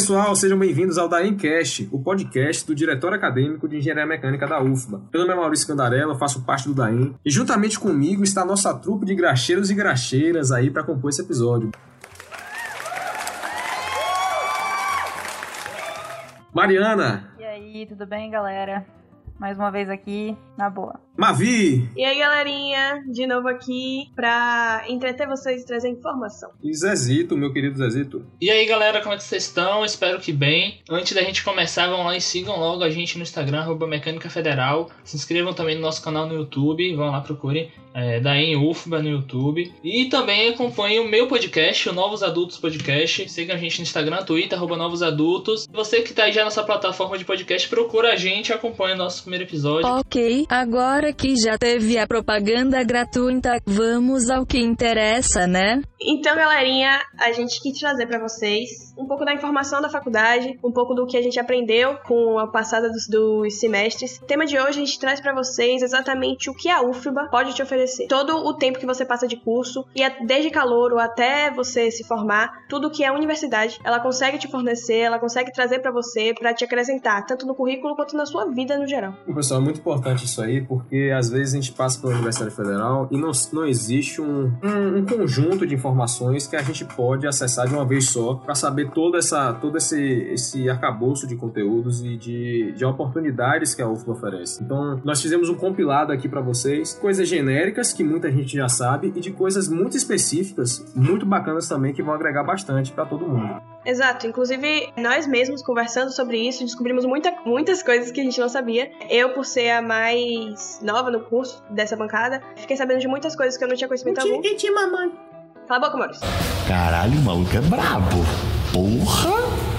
Pessoal, sejam bem-vindos ao Daemcast, o podcast do Diretório Acadêmico de Engenharia Mecânica da UFBA. Meu nome é Maurício Candarella, faço parte do Daem e juntamente comigo está a nossa trupe de graxeiros e graxeiras aí para compor esse episódio. Mariana! E aí, tudo bem, galera? Mais uma vez aqui, na boa. Mavi! E aí, galerinha, de novo aqui pra entreter vocês e trazer informação. E Zezito, meu querido Zezito. E aí, galera, como é que vocês estão? Espero que bem. Antes da gente começar, vão lá e sigam logo a gente no Instagram, arroba Mecânica Federal. Se inscrevam também no nosso canal no YouTube, vão lá, procurem é, da em UFBA no YouTube. E também acompanhem o meu podcast, o Novos Adultos Podcast. Sigam a gente no Instagram, Twitter, arroba Novos Adultos. Você que tá aí já na sua plataforma de podcast, procura a gente e acompanha o nosso primeiro episódio. Ok, agora que já teve a propaganda gratuita, vamos ao que interessa, né? Então, galerinha, a gente quis trazer para vocês um pouco da informação da faculdade, um pouco do que a gente aprendeu com a passada dos, dos semestres. O tema de hoje a gente traz para vocês exatamente o que a UFBA pode te oferecer. Todo o tempo que você passa de curso, e é desde calouro até você se formar, tudo que a universidade ela consegue te fornecer, ela consegue trazer para você, para te acrescentar, tanto no currículo quanto na sua vida no geral. Pessoal, é muito importante isso aí, porque às vezes a gente passa pela Universidade Federal e não, não existe um, um, um conjunto de informações que a gente pode acessar de uma vez só para saber toda essa, todo esse, esse arcabouço de conteúdos e de, de oportunidades que a UFBA oferece. Então, nós fizemos um compilado aqui para vocês, coisas genéricas que muita gente já sabe e de coisas muito específicas, muito bacanas também, que vão agregar bastante para todo mundo. Exato, inclusive nós mesmos conversando sobre isso, descobrimos muita, muitas coisas que a gente não sabia. Eu, por ser a mais nova no curso dessa bancada, fiquei sabendo de muitas coisas que eu não tinha conhecimento algum. De mamãe. Cala a boca, Maurício. Caralho, o maluco é brabo. Porra!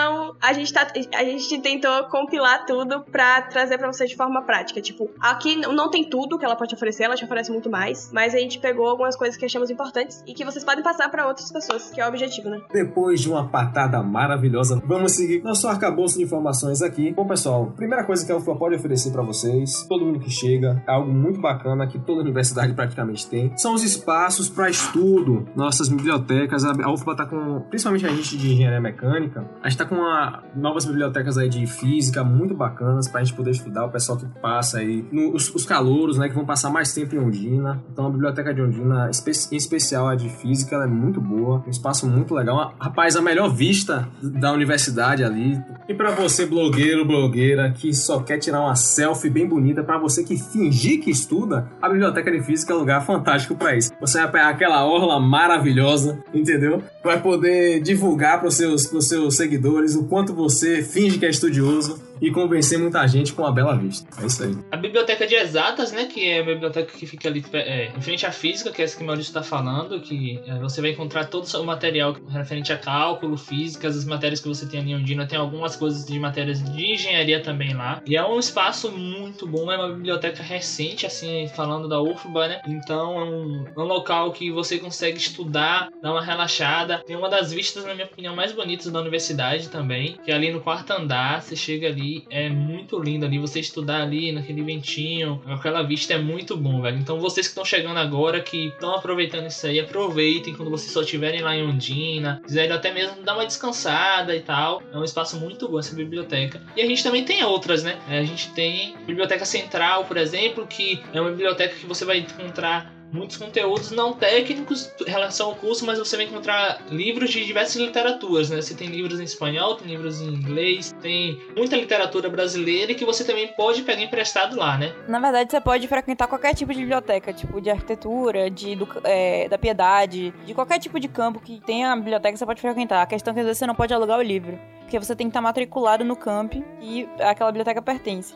Então, a gente, tá, a gente tentou compilar tudo pra trazer pra vocês de forma prática. Tipo, aqui não tem tudo que ela pode oferecer, ela te oferece muito mais, mas a gente pegou algumas coisas que achamos importantes e que vocês podem passar pra outras pessoas, que é o objetivo, né? Depois de uma patada maravilhosa, vamos seguir nosso arcabouço de informações aqui. Bom, pessoal, primeira coisa que a UFA pode oferecer pra vocês, todo mundo que chega, é algo muito bacana que toda universidade praticamente tem, são os espaços para estudo, nossas bibliotecas. A UFBA tá com, principalmente a gente de engenharia mecânica, a gente tá com uma, novas bibliotecas aí de física muito bacanas pra gente poder estudar, o pessoal que passa aí, no, os, os calouros, né, que vão passar mais tempo em Ondina. Então a biblioteca de Ondina, em especial a de física, ela é muito boa, um espaço muito legal. Rapaz, a melhor vista da universidade ali. E para você, blogueiro, blogueira, que só quer tirar uma selfie bem bonita, para você que fingir que estuda, a biblioteca de física é um lugar fantástico para isso. Você vai pegar aquela orla maravilhosa, entendeu? Vai poder divulgar para os seus, seus seguidores o quanto você finge que é estudioso e convencer muita gente com a bela vista. É isso aí. A biblioteca de exatas, né, que é a biblioteca que fica ali é, em frente à física, que é essa que o Maurício está falando, que é, você vai encontrar todo o material referente a cálculo, físicas, as matérias que você tem ali em Ondina, tem algumas coisas de matérias de engenharia também lá. E é um espaço muito bom, é uma biblioteca recente, assim, falando da UFBA, né? Então é um, é um local que você consegue estudar, dar uma relaxada. Tem uma das vistas, na minha opinião, mais bonitas da universidade também, que é ali no quarto andar, você chega ali é muito lindo ali. Você estudar ali naquele ventinho, aquela vista é muito bom, velho. Então vocês que estão chegando agora, que estão aproveitando isso aí, aproveitem quando vocês só estiverem lá em Ondina, quiserem até mesmo dar uma descansada e tal. É um espaço muito bom essa biblioteca. E a gente também tem outras, né? A gente tem Biblioteca Central, por exemplo, que é uma biblioteca que você vai encontrar muitos conteúdos não técnicos em relação ao curso, mas você vai encontrar livros de diversas literaturas, né? Você tem livros em espanhol, tem livros em inglês, tem muita literatura brasileira que você também pode pegar emprestado lá, né? Na verdade, você pode frequentar qualquer tipo de biblioteca, tipo de arquitetura, de é, da piedade, de qualquer tipo de campo que tenha a biblioteca, você pode frequentar. A questão é que às vezes você não pode alugar o livro, porque você tem que estar matriculado no camp e aquela biblioteca pertence.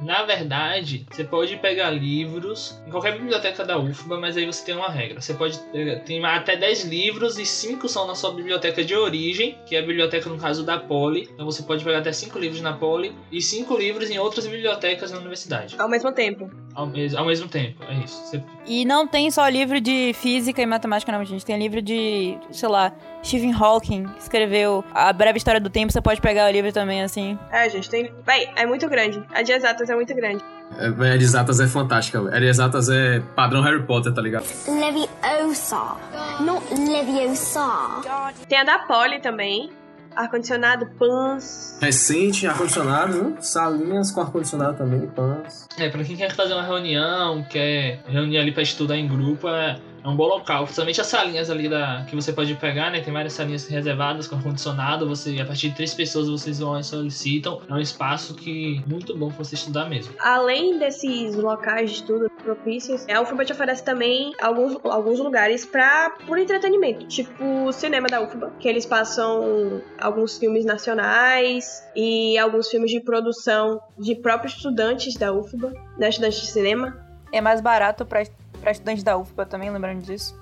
Na verdade, você pode pegar livros em qualquer biblioteca da UFBA, mas aí você tem uma regra. Você pode ter até 10 livros e 5 são na sua biblioteca de origem, que é a biblioteca no caso da Poli. Então você pode pegar até 5 livros na Poli e 5 livros em outras bibliotecas na universidade. Ao mesmo tempo. Ao, mes ao mesmo tempo, é isso. Você... E não tem só livro de física e matemática, não, gente. Tem livro de, sei lá, Stephen Hawking, que escreveu A Breve História do Tempo. Você pode pegar o livro também, assim. É, gente, tem. Véi, é muito grande. A de exatas é muito grande. É, exatas é fantástica. A de exatas é padrão Harry Potter, tá ligado? Leviosa, not Leviosa. Tem a da Poli também. ar-condicionado, pans. Recente, ar-condicionado, né? salinhas com ar-condicionado também, pans. É, pra quem quer fazer uma reunião, quer reunir ali pra estudar em grupo, é, é um bom local. Principalmente as salinhas ali da, que você pode pegar, né? Tem várias salinhas reservadas com ar-condicionado. Você, a partir de três pessoas, vocês vão e solicitam. É um espaço que muito bom pra você estudar mesmo. Além desses locais de estudo propícios, a UFBA te oferece também alguns, alguns lugares para por entretenimento, tipo o cinema da UFBA, que eles passam alguns filmes nacionais e alguns filmes de produção de próprios estudantes da UFBA, né, estudantes de cinema. É mais barato pra, pra estudante da UFBA também, lembrando disso.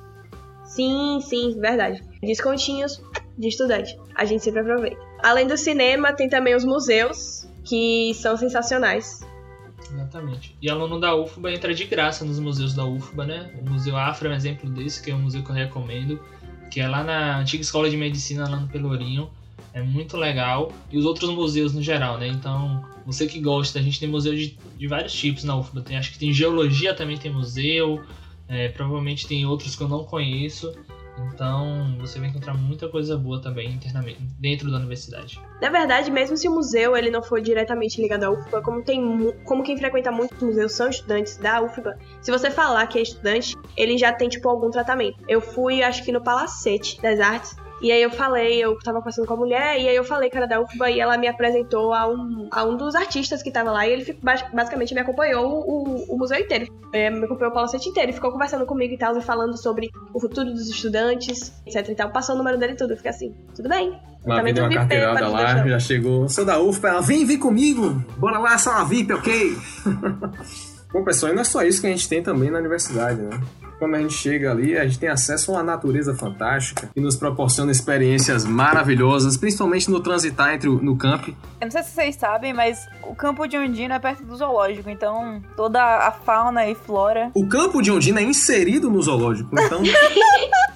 Sim, sim, verdade. Descontinhos de estudante. A gente sempre aproveita. Além do cinema, tem também os museus, que são sensacionais. Exatamente. E aluno da UFBA entra de graça nos museus da UFBA, né? O Museu Afro é um exemplo desse, que é um museu que eu recomendo, que é lá na antiga Escola de Medicina, lá no Pelourinho. É muito legal. E os outros museus no geral, né? Então, você que gosta, a gente tem museu de, de vários tipos na UFBA. Tem, acho que tem geologia também tem museu. É, provavelmente tem outros que eu não conheço. Então, você vai encontrar muita coisa boa também internamente dentro da universidade. Na verdade, mesmo se o museu ele não for diretamente ligado à UFBA, como tem como quem frequenta muitos museus são estudantes da UFBA, se você falar que é estudante, ele já tem tipo algum tratamento. Eu fui, acho que no Palacete das Artes, e aí eu falei, eu tava conversando com a mulher, e aí eu falei que era da UFBA e ela me apresentou a um, a um dos artistas que tava lá, e ele basicamente me acompanhou o, o museu inteiro. É, me acompanhou o Palacete inteiro, e ficou conversando comigo e tal, e falando sobre o futuro dos estudantes, etc e tal. Passou o número dele e tudo, eu fiquei assim, tudo bem. Lá Também deu uma carteirada lá, deixar. já chegou. Sou da UFPA, ela vem, vem comigo. Bora lá, só uma VIP, ok? Bom, pessoal, e não é só isso que a gente tem também na universidade, né? Quando a gente chega ali, a gente tem acesso a uma natureza fantástica que nos proporciona experiências maravilhosas, principalmente no transitar entre o, no camp. Eu não sei se vocês sabem, mas o campo de Ondina é perto do zoológico, então toda a fauna e flora. O campo de Ondina é inserido no zoológico, então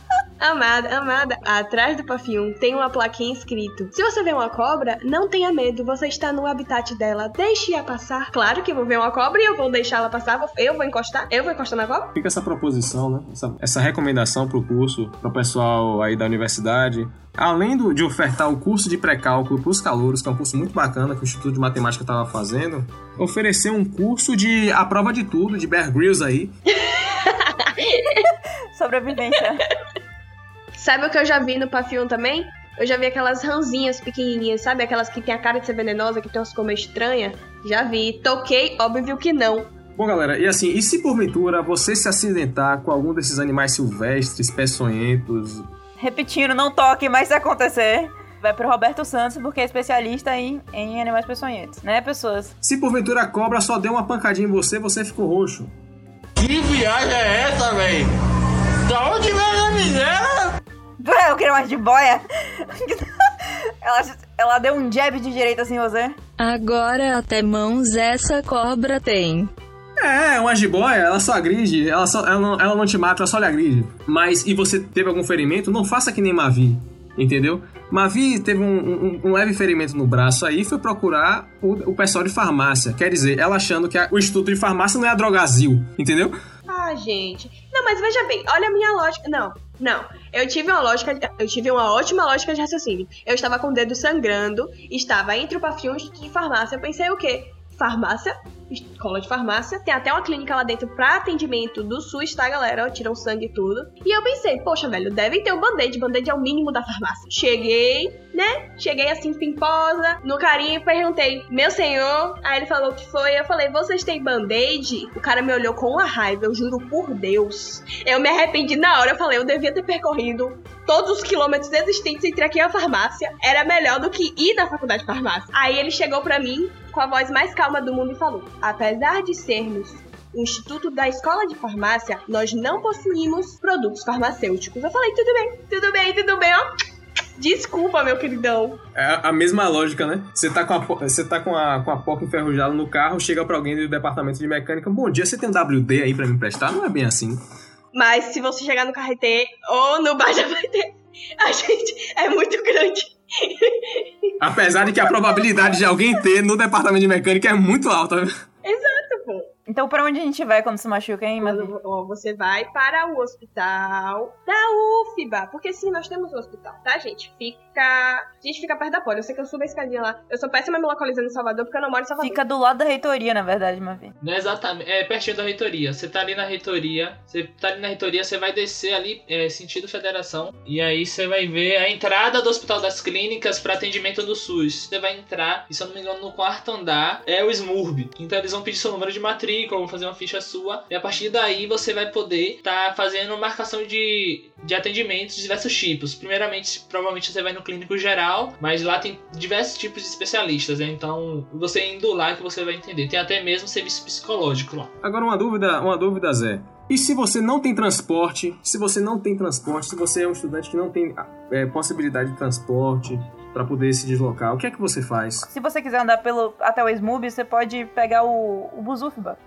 Amada, amada, atrás do Pafium tem uma plaquinha escrito: Se você vê uma cobra, não tenha medo, você está no habitat dela, deixe-a passar. Claro que eu vou ver uma cobra e eu vou deixá-la passar, eu vou encostar, eu vou encostar na cobra. fica essa proposição, né? Essa, essa recomendação pro curso, pro pessoal aí da universidade. Além do- de ofertar o curso de pré-cálculo pros calouros, que é um curso muito bacana que o Instituto de Matemática estava fazendo, oferecer um curso de a prova de tudo, de Bear Grylls aí, Sobrevivência. Sabe o que eu já vi no Pafium também? Eu já vi aquelas ranzinhas pequenininhas, sabe? Aquelas que tem a cara de ser venenosa, que tem umas cor meio estranha. Já vi. Toquei, óbvio que não. Bom, galera, e assim, e se porventura você se acidentar com algum desses animais silvestres, peçonhentos, Repetindo, não toque, mas se acontecer, vai pro Roberto Santos, porque é especialista em, em animais peçonhentos, né, pessoas? se porventura a cobra só deu uma pancadinha em você, você ficou roxo. Que viagem é essa, véi? Da onde veio a miséria? Eu queria mais de boia. ela, ela deu um jab de direita assim você. Agora até mãos essa cobra tem. É, uma jiboia, ela só agride, ela, só, ela, não, ela não te mata, ela só lhe agride. Mas, e você teve algum ferimento, não faça que nem Mavi, entendeu? Mavi teve um, um- um leve ferimento no braço aí, foi procurar o, o pessoal de farmácia. Quer dizer, ela achando que a- o Instituto de Farmácia não é a Drogazil, entendeu? Ah, gente. Não, mas veja bem, olha a minha lógica. Não, não. Eu tive uma lógica, eu tive uma ótima lógica de raciocínio. Eu estava com o dedo sangrando, estava entre o Instituto de Farmácia. Eu pensei o quê? Farmácia, escola de farmácia, tem até uma clínica lá dentro pra atendimento do SUS, tá, galera? Tiram sangue e tudo. E eu pensei, poxa, velho, devem ter um band-aid. Band-aid é o mínimo da farmácia. Cheguei, né? Cheguei assim, pimposa, no carinho e perguntei, meu senhor? Aí ele falou que foi. Eu falei, vocês têm band-aid? O cara me olhou com uma raiva, eu juro por Deus. Eu me arrependi na hora, eu falei, eu devia ter percorrido todos os quilômetros existentes entre aqui e a farmácia. Era melhor do que ir na faculdade de farmácia. Aí ele chegou pra mim com a voz mais calma do mundo e falou: apesar de sermos o Instituto da Escola de Farmácia, nós não possuímos produtos farmacêuticos. Eu falei, tudo bem, tudo bem, tudo bem, ó. Desculpa, meu queridão. É a- mesma lógica, né? Você tá com a, você tá com a, com a porca enferrujada no carro, chega pra alguém do departamento de mecânica, bom dia, você tem um WD aí pra me emprestar? Não é bem assim. Mas se você chegar no carretê ou no bar já vai ter. A gente é muito grande. Apesar de que a probabilidade de alguém ter no departamento de mecânica é muito alta. Exato, pô. Então, pra onde a gente vai quando se machuca, hein, Mavi? Quando ó, você vai para o hospital da UFBA. Porque sim, nós temos um hospital, tá, gente? Fica. A gente fica perto da poli. Eu sei que eu subo a escadinha lá. Eu sou péssima me localizando em Salvador porque eu não moro em Salvador. Fica do lado da reitoria, na verdade, Mavi. Não é exatamente. É pertinho da reitoria. Você tá ali na reitoria. Você tá ali na reitoria, você vai descer ali, é, sentido federação. E aí você vai ver a entrada do Hospital das Clínicas para atendimento do SUS. Você vai entrar, e se eu não me engano, no quarto andar é o SMURB. Então eles vão pedir seu número de matrícula, vão fazer uma ficha sua. E a partir daí você vai poder estar fazendo marcação de, de atendimentos de diversos tipos. Primeiramente, provavelmente você vai no clínico geral, mas lá tem diversos tipos de especialistas. Né? Então você indo lá que você vai entender. Tem até mesmo serviço psicológico lá. Agora uma dúvida, uma dúvida, Zé. E se você não tem transporte, se você não tem transporte, se você é um estudante que não tem é, possibilidade de transporte para poder se deslocar, o que é que você faz? Se você quiser andar pelo, até o SMUB, você pode pegar o, o Buzufba.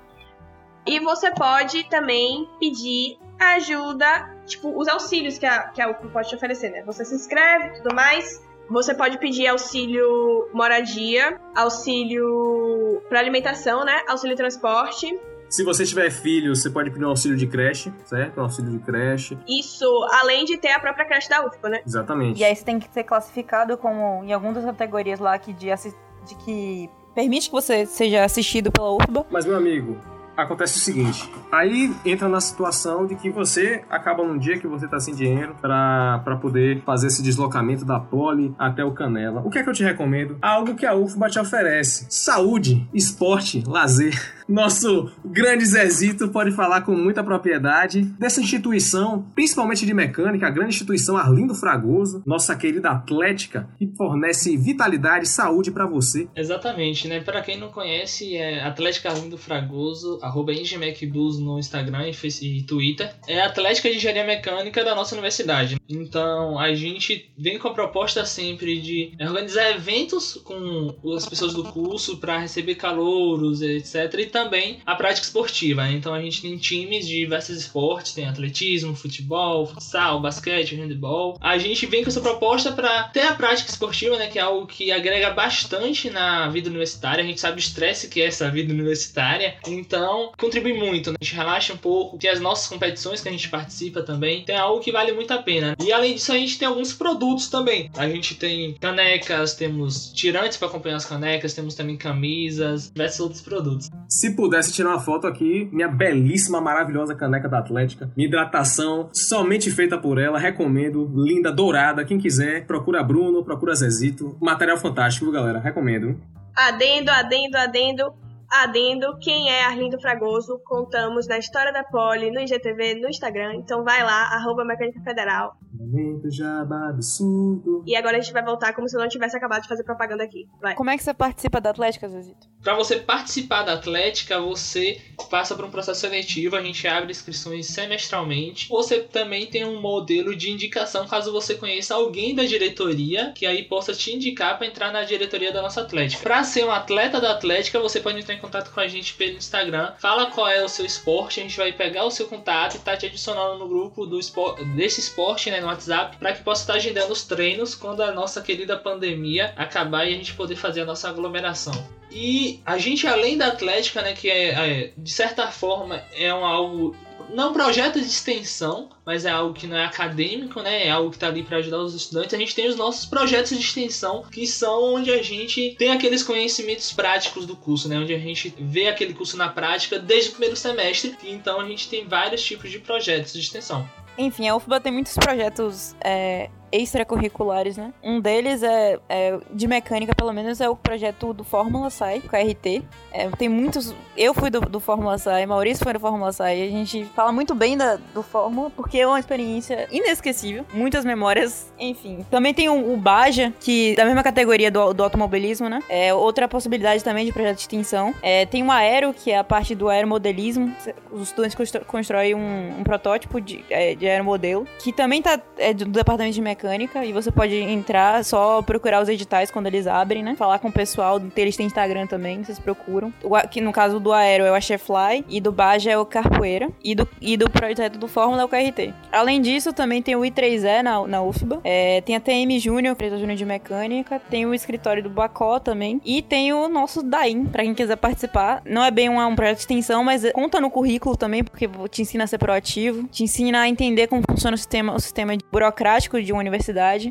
E você pode também pedir ajuda, tipo, os auxílios que a, que a UFBA pode te oferecer, né? Você se inscreve e tudo mais. Você pode pedir auxílio moradia, auxílio para alimentação, né? Auxílio transporte. Se você tiver filho, você pode pedir um auxílio de creche, certo? Um auxílio de creche. Isso, além de ter a própria creche da UFBA, né? Exatamente. E aí você tem que ser classificado como em alguma das categorias lá que de, de que permite que você seja assistido pela UFBA. Mas, meu amigo, acontece o seguinte. Aí entra na situação de que você acaba num dia que você tá sem dinheiro pra poder fazer esse deslocamento da Poli até o Canela. O que é que eu te recomendo? Algo que a UFBA te oferece. Saúde, esporte, lazer. Nosso grande Zezito pode falar com muita propriedade dessa instituição, principalmente de mecânica, a grande instituição Arlindo Fragoso, nossa querida Atlética, que fornece vitalidade e saúde pra você. Exatamente, né? Para quem não conhece, é Atlética Arlindo Fragoso, arroba no Instagram e, e Twitter. É a Atlética de Engenharia Mecânica da nossa universidade. Então, a gente vem com a proposta sempre de organizar eventos com as pessoas do curso para receber calouros, etc. Também a prática esportiva. né? Então, a gente tem times de diversos esportes, tem atletismo, futebol, futsal, basquete, handebol. A gente vem com essa proposta para ter a prática esportiva, né, que é algo que agrega bastante na vida universitária. A gente sabe o estresse que é essa vida universitária, então contribui muito. né? A gente relaxa um pouco, tem as nossas competições que a gente participa também. Tem algo que vale muito a pena. E além disso, a gente tem alguns produtos também. A gente tem canecas, temos tirantes para acompanhar as canecas, temos também camisas, diversos outros produtos. Se pudesse tirar uma foto aqui, minha belíssima, maravilhosa caneca da Atlética. Minha hidratação, somente feita por ela, recomendo. Linda, dourada. Quem quiser, procura Bruno, procura Zezito. Material fantástico, galera? Recomendo. Adendo, adendo, adendo, adendo. Quem é Arlindo Fragoso? Contamos na história da Poli, no IGTV, no Instagram. Então vai lá, arroba Mecânica Federal. Momento jabá absurdo. E agora a gente vai voltar como se eu não tivesse acabado de fazer propaganda aqui. Vai. Como é que você participa da Atlética, Zezito? Para você participar da Atlética, você passa por um processo seletivo, a gente abre inscrições semestralmente. Você também tem um modelo de indicação caso você conheça alguém da diretoria que aí possa te indicar para entrar na diretoria da nossa Atlética. Para ser um atleta da Atlética, você pode entrar em contato com a gente pelo Instagram. Fala qual é o seu esporte, a gente vai pegar o seu contato e tá te adicionando no grupo do espor- desse esporte, né, no WhatsApp, para que possa estar agendando os treinos quando a nossa querida pandemia acabar e a gente poder fazer a nossa aglomeração. E a gente, além da Atlética, né, que é, é, de certa forma é um algo. Não projeto de extensão, mas é algo que não é acadêmico, né? É algo que está ali para ajudar os estudantes. A gente tem os nossos projetos de extensão, que são onde a gente tem aqueles conhecimentos práticos do curso, né? Onde a gente vê aquele curso na prática desde o primeiro semestre. Então a gente tem vários tipos de projetos de extensão. Enfim, a UFBA tem muitos projetos é, extracurriculares, né? Um deles é, é, de mecânica, pelo menos, é o projeto do Fórmula SAI, o KRT. É, tem muitos. Eu fui do, do Fórmula SAI, Maurício foi do Fórmula SAI. A gente fala muito bem da, do Fórmula, porque é uma experiência inesquecível. Muitas memórias, enfim. Também tem o, o Baja, que da mesma categoria do, do automobilismo, né? É outra possibilidade também de projeto de extensão. É, tem o Aero, que é a parte do aeromodelismo. Os estudantes constro- constroem um, um protótipo de, é, de aeromodelo, que também tá é, do departamento de mecânica Unimecânica e você pode entrar, só procurar os editais quando eles abrem, né? Falar com o pessoal, eles têm Instagram também, vocês procuram. O, que no caso do Aero é o Achefly e do Baja é o Carpoeira e do, e do projeto do Fórmula é o KRT. Além disso, também tem o I3E na, na UFBA, é, tem a TM Júnior, empresa Júnior de Mecânica, tem o escritório do Bacó também e tem o nosso DAIM, para quem quiser participar. Não é bem um, um projeto de extensão, mas conta no currículo também, porque te ensina a ser proativo, te ensina a entender como funciona o sistema, o sistema burocrático de uma universidade.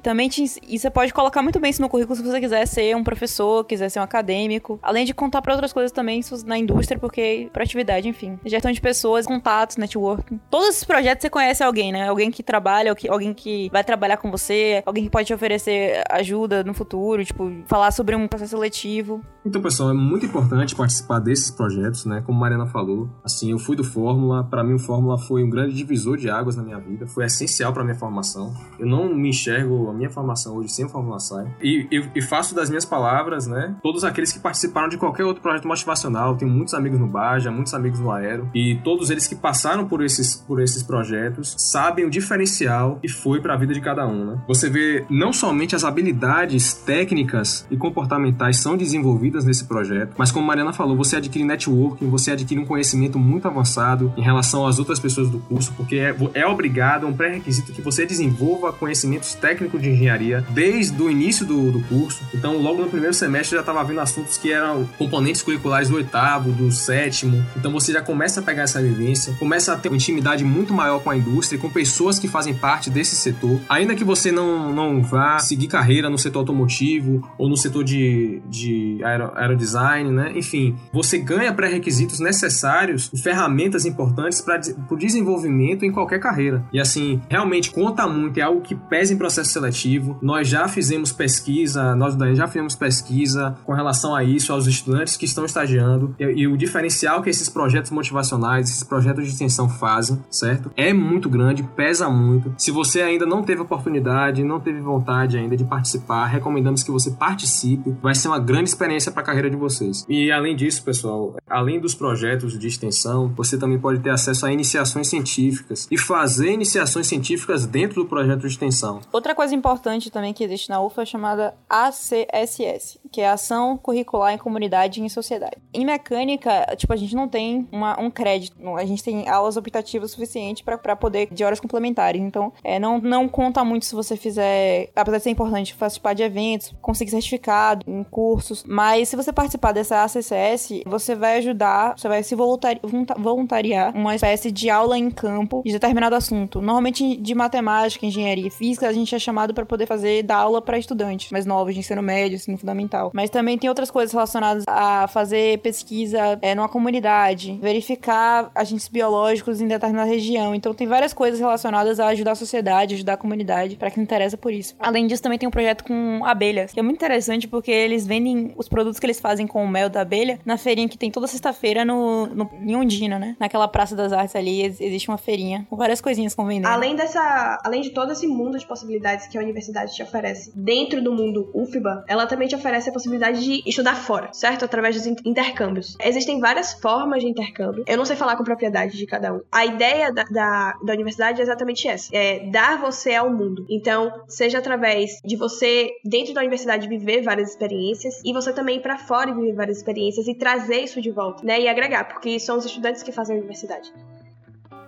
Também te, e você pode colocar muito bem isso no currículo se você quiser ser um professor, quiser ser um acadêmico, além de contar para outras coisas também na indústria, porque proatividade, enfim. Gestão de pessoas, contatos, networking. Todos esses projetos você conhece alguém, né? Alguém que trabalha, alguém que vai trabalhar com você, alguém que pode te oferecer ajuda no futuro, tipo, falar sobre um processo seletivo. Então, pessoal, é muito importante participar desses projetos, né? Como a Mariana falou, assim, eu fui do Fórmula, para mim o Fórmula foi um grande divisor de águas na minha vida, foi essencial para minha formação. Eu não me enxergo a minha formação hoje sem Fórmula Sai. E, e, e, faço das minhas palavras, né? Todos aqueles que participaram de qualquer outro projeto motivacional, tenho muitos amigos no Baja, muitos amigos no Aero, e todos eles que passaram por esses, por esses projetos sabem o diferencial que foi para a vida de cada um, né? Você vê não somente as habilidades técnicas e comportamentais são desenvolvidas nesse projeto, mas como a Mariana falou, você adquire networking, você adquire um conhecimento muito avançado em relação às outras pessoas do curso, porque é, é obrigado, é um pré-requisito que você desenvolva conhecimentos técnicos de engenharia desde o início do, do curso. Então, logo no primeiro semestre já estava vendo assuntos que eram componentes curriculares do oitavo, do sétimo. Então, você já começa a pegar essa vivência, começa a ter uma intimidade muito maior com a indústria, com pessoas que fazem parte desse setor. Ainda que você não, não vá seguir carreira no setor automotivo ou no setor de, de aero, aerodesign, né? Enfim, você ganha pré-requisitos necessários e ferramentas importantes para o desenvolvimento em qualquer carreira. E assim, realmente conta muito, é algo que pesa em processo seletivo. Nós já fizemos pesquisa, nós daí já fizemos pesquisa com relação a isso, aos estudantes que estão estagiando e, e o diferencial que esses projetos motivacionais, esses projetos de extensão fazem, certo? É muito grande, pesa muito. Se você ainda não teve oportunidade, não teve vontade ainda de participar, recomendamos que você participe. Vai ser uma grande experiência para a carreira de vocês. E além disso, pessoal, além dos projetos de extensão, você também pode ter acesso a iniciações científicas e fazer iniciações científicas dentro do projeto de extensão. Outra coisa importante também que existe na UFA é chamada ACSS, que é Ação Curricular em Comunidade e em Sociedade. Em mecânica, tipo, a gente não tem uma, um crédito, a gente tem aulas optativas suficientes para poder de horas complementares. Então, é, não, não conta muito se você fizer, apesar de ser importante participar de eventos, conseguir certificado em cursos, mas se você participar dessa ACSS, você vai ajudar, você vai se voluntari voluntariar uma espécie de aula em campo de determinado assunto. Normalmente de matemática, engenharia e física, a gente é chamado para poder fazer dar aula para estudantes mais novos de ensino médio, ensino fundamental. Mas também tem outras coisas relacionadas a fazer pesquisa é, numa comunidade, verificar agentes biológicos em determinada região. Então tem várias coisas relacionadas a ajudar a sociedade, ajudar a comunidade, para quem interessa por isso. Além disso, também tem um projeto com abelhas, que é muito interessante porque eles vendem os produtos que eles fazem com o mel da abelha na feirinha que tem toda sexta-feira no, no, em Ondina, né? Naquela Praça das Artes ali, existe uma feirinha com várias coisinhas com vendendo. Além dessa, além de todo esse mundo de possibilidades que a universidade te oferece dentro do mundo UFBA, ela também te oferece a possibilidade de estudar fora, certo? Através dos intercâmbios. Existem várias formas de intercâmbio. Eu não sei falar com propriedade de cada um. A ideia da, da, da universidade é exatamente essa: é dar você ao mundo. Então, seja através de você, dentro da universidade, viver várias experiências e você também ir pra fora e viver várias experiências e trazer isso de volta, né? E agregar, porque são os estudantes que fazem a universidade.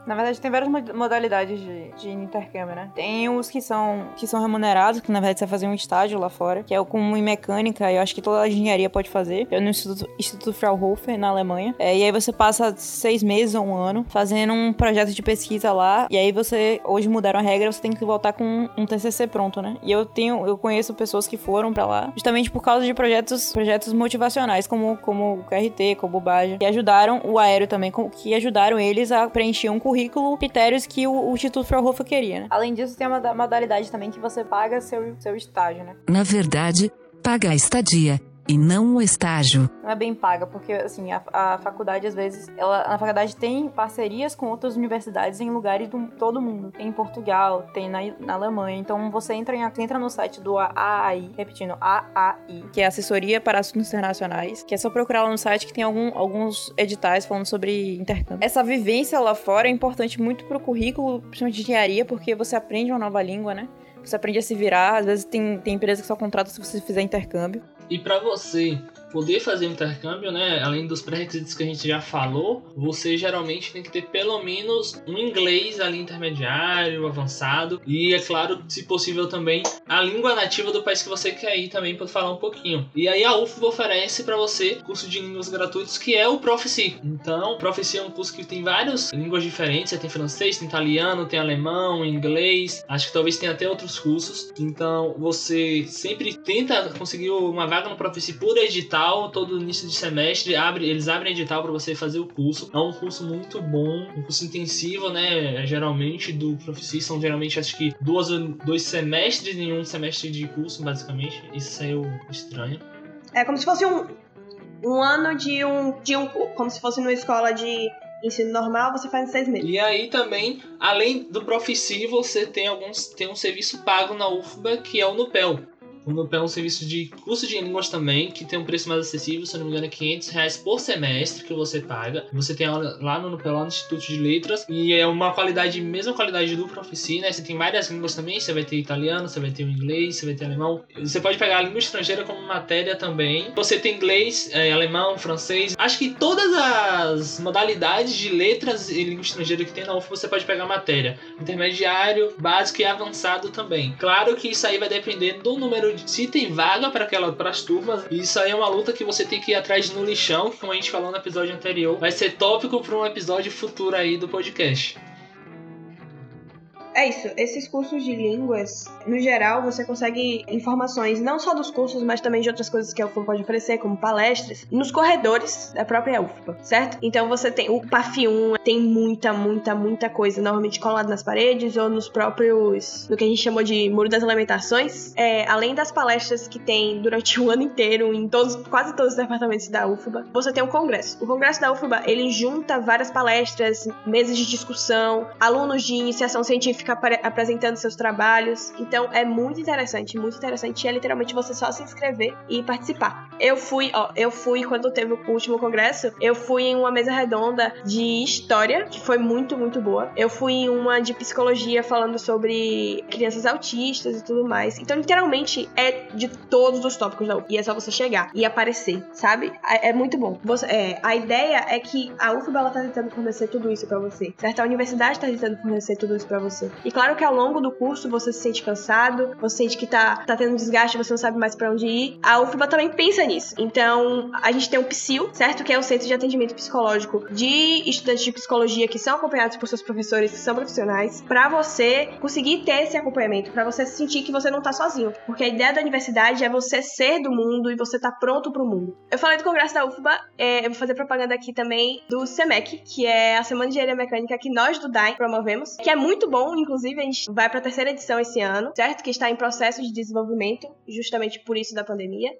Na verdade, tem várias modalidades de, de intercâmbio, né? Tem os que são, que são remunerados, que na verdade você vai fazer um estágio lá fora, que é o como em mecânica, eu acho que toda a engenharia pode fazer. Eu no Instituto, Instituto Fraunhofer, na Alemanha. É, e aí você passa seis meses ou um ano fazendo um projeto de pesquisa lá. E aí você, hoje mudaram a regra, você tem que voltar com um TCC pronto, né? E eu tenho, eu conheço pessoas que foram para lá, justamente por causa de projetos, projetos motivacionais, como, como o KRT, como o Baja, que ajudaram o Aéreo também, que ajudaram eles a preencher um currículo currículo critérios que o, o Instituto Fraunhofer queria, né? Além disso, tem uma modalidade também que você paga seu, seu estágio, né? Na verdade, paga a estadia e não o estágio. Não é bem paga, porque assim, a, a faculdade às vezes, ela, a faculdade tem parcerias com outras universidades em lugares do todo mundo. Tem em Portugal, tem na, na Alemanha. Então você entra, em, entra no site do AAI, repetindo, AAI, que é Assessoria para Assuntos Internacionais, que é só procurar lá no site que tem algum, alguns editais falando sobre intercâmbio. Essa vivência lá fora é importante muito pro currículo, principalmente de engenharia, porque você aprende uma nova língua, né? Você aprende a se virar. Às vezes tem, tem empresa que só contrata se você fizer intercâmbio. E para você poder fazer intercâmbio, né, além dos pré-requisitos que a gente já falou, você geralmente tem que ter pelo menos um inglês ali intermediário, avançado e é claro, se possível também a língua nativa do país que você quer ir também para falar um pouquinho. E aí a UFBA oferece para você curso de línguas gratuitos que é o Profici. Então, Profici é um curso que tem várias línguas diferentes, você tem francês, tem italiano, tem alemão, inglês, acho que talvez tenha até outros cursos. Então, você sempre tenta conseguir uma vaga no Profici por edital edital todo início de semestre, abre, eles abrem edital para você fazer o curso. É um curso muito bom, um curso intensivo, né? Geralmente do Profici são geralmente acho que duas, dois semestres em um semestre de curso, basicamente. Isso saiu estranho. É como se fosse um, um ano de um, de um. Como se fosse numa escola de ensino normal, você faz em seis meses. E aí também, além do Profici, você tem alguns. tem um serviço pago na UFBA que é o Nupel. O é um serviço de curso de línguas também, que tem um preço mais acessível, se não me engano é 500 reais por semestre que você paga. Você tem aula lá no Nupel, lá no Instituto de Letras, e é uma qualidade, mesma qualidade do Profici, né? Você tem várias línguas também, você vai ter italiano, você vai ter inglês, você vai ter alemão. Você pode pegar a língua estrangeira como matéria também. Você tem inglês, é, alemão, francês. Acho que todas as modalidades de letras e língua estrangeira que tem na UF você pode pegar matéria. Intermediário, básico e avançado também. Claro que isso aí vai depender do número se tem vaga para aquela para as turmas. Isso aí é uma luta que você tem que ir atrás no lixão, como a gente falou no episódio anterior, vai ser tópico para um episódio futuro aí do podcast. É isso, esses cursos de línguas, no geral, você consegue informações não só dos cursos, mas também de outras coisas que a UFPA pode oferecer, como palestras, nos corredores da própria UFPA, certo? Então você tem o PAF 1, tem muita, muita, muita coisa, normalmente colado nas paredes ou nos próprios, no que a gente chamou de Muro das Lamentações. É, além das palestras que tem durante o ano inteiro em todos, quase todos os departamentos da UFBA, você tem o congresso. O congresso da UFBA, ele junta várias palestras, mesas de discussão, alunos de iniciação científica fica apresentando seus trabalhos. Então é muito interessante, muito interessante. É literalmente você só se inscrever e participar. Eu fui, ó, eu fui quando teve o último congresso, eu fui em uma mesa redonda de história, que foi muito, muito boa. Eu fui em uma de psicologia falando sobre crianças autistas e tudo mais. Então, literalmente, é de todos os tópicos da UF. E é só você chegar e aparecer, sabe? É, é muito bom. Você, é, a ideia é que a UFBA ela tá tentando fornecer tudo isso para você. Certo? A universidade tá tentando fornecer tudo isso para você. E claro que ao longo do curso você se sente cansado, você sente que tá, tá tendo desgaste, você não sabe mais para onde ir. A UFBA também pensa nisso. Então, a gente tem o PSIL, certo? Que é o Centro de Atendimento Psicológico de estudantes de psicologia que são acompanhados por seus professores que são profissionais, para você conseguir ter esse acompanhamento, para você sentir que você não tá sozinho. Porque a ideia da universidade é você ser do mundo e você tá pronto pro mundo. Eu falei do congresso da UFBA, é, eu vou fazer propaganda aqui também do SEMEC, que é a Semana de Engenharia Mecânica que nós do DAI promovemos, que é muito bom, inclusive a gente vai para a terceira edição esse ano, certo? Que está em processo de desenvolvimento, justamente por isso da pandemia.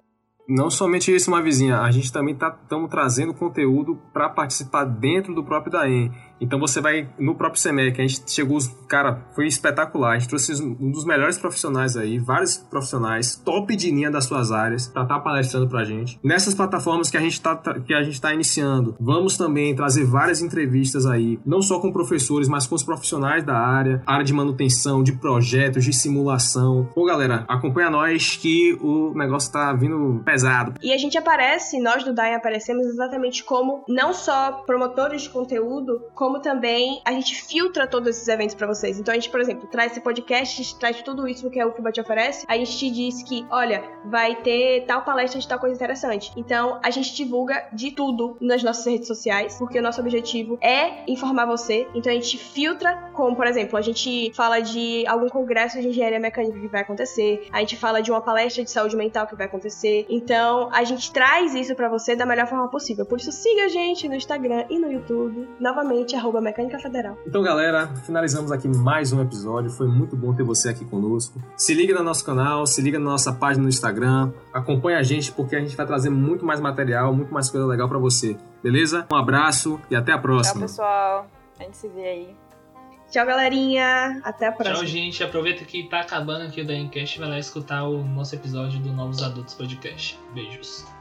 Não somente isso, uma vizinha, a gente também está trazendo conteúdo para participar dentro do próprio DAEM. Então você vai no próprio SEMEC, a gente chegou, cara, foi espetacular. A gente trouxe um dos melhores profissionais aí, vários profissionais, top de linha das suas áreas, para estar tá palestrando pra gente. Nessas plataformas que a gente tá, que a gente tá iniciando, vamos também trazer várias entrevistas aí, não só com professores, mas com os profissionais da área, área de manutenção, de projetos, de simulação. Pô, galera, acompanha nós que o negócio tá vindo pesado. E a gente aparece, nós do DAI aparecemos exatamente como não só promotores de conteúdo, como como também a gente filtra todos esses eventos para vocês. Então a gente, por exemplo, traz esse podcast, a gente traz tudo isso que a UFBA te oferece, a gente te diz que, olha, vai ter tal palestra de tal coisa interessante. Então a gente divulga de tudo nas nossas redes sociais, porque o nosso objetivo é informar você. Então a gente filtra, como por exemplo, a gente fala de algum congresso de engenharia mecânica que vai acontecer, a gente fala de uma palestra de saúde mental que vai acontecer. Então a gente traz isso para você da melhor forma possível. Por isso siga a gente no Instagram e no YouTube. Novamente, arroba Mecânica Federal. Então, galera, finalizamos aqui mais um episódio. Foi muito bom ter você aqui conosco. Se liga no nosso canal, se liga na nossa página no Instagram, acompanha a gente porque a gente vai trazer muito mais material, muito mais coisa legal para você. Beleza? Um abraço e até a próxima. Tchau, pessoal. A gente se vê aí. Tchau, galerinha. Até a próxima. Tchau, gente. Aproveita que tá acabando aqui o Dancast e vai lá escutar o nosso episódio do Novos Adultos Podcast. Beijos.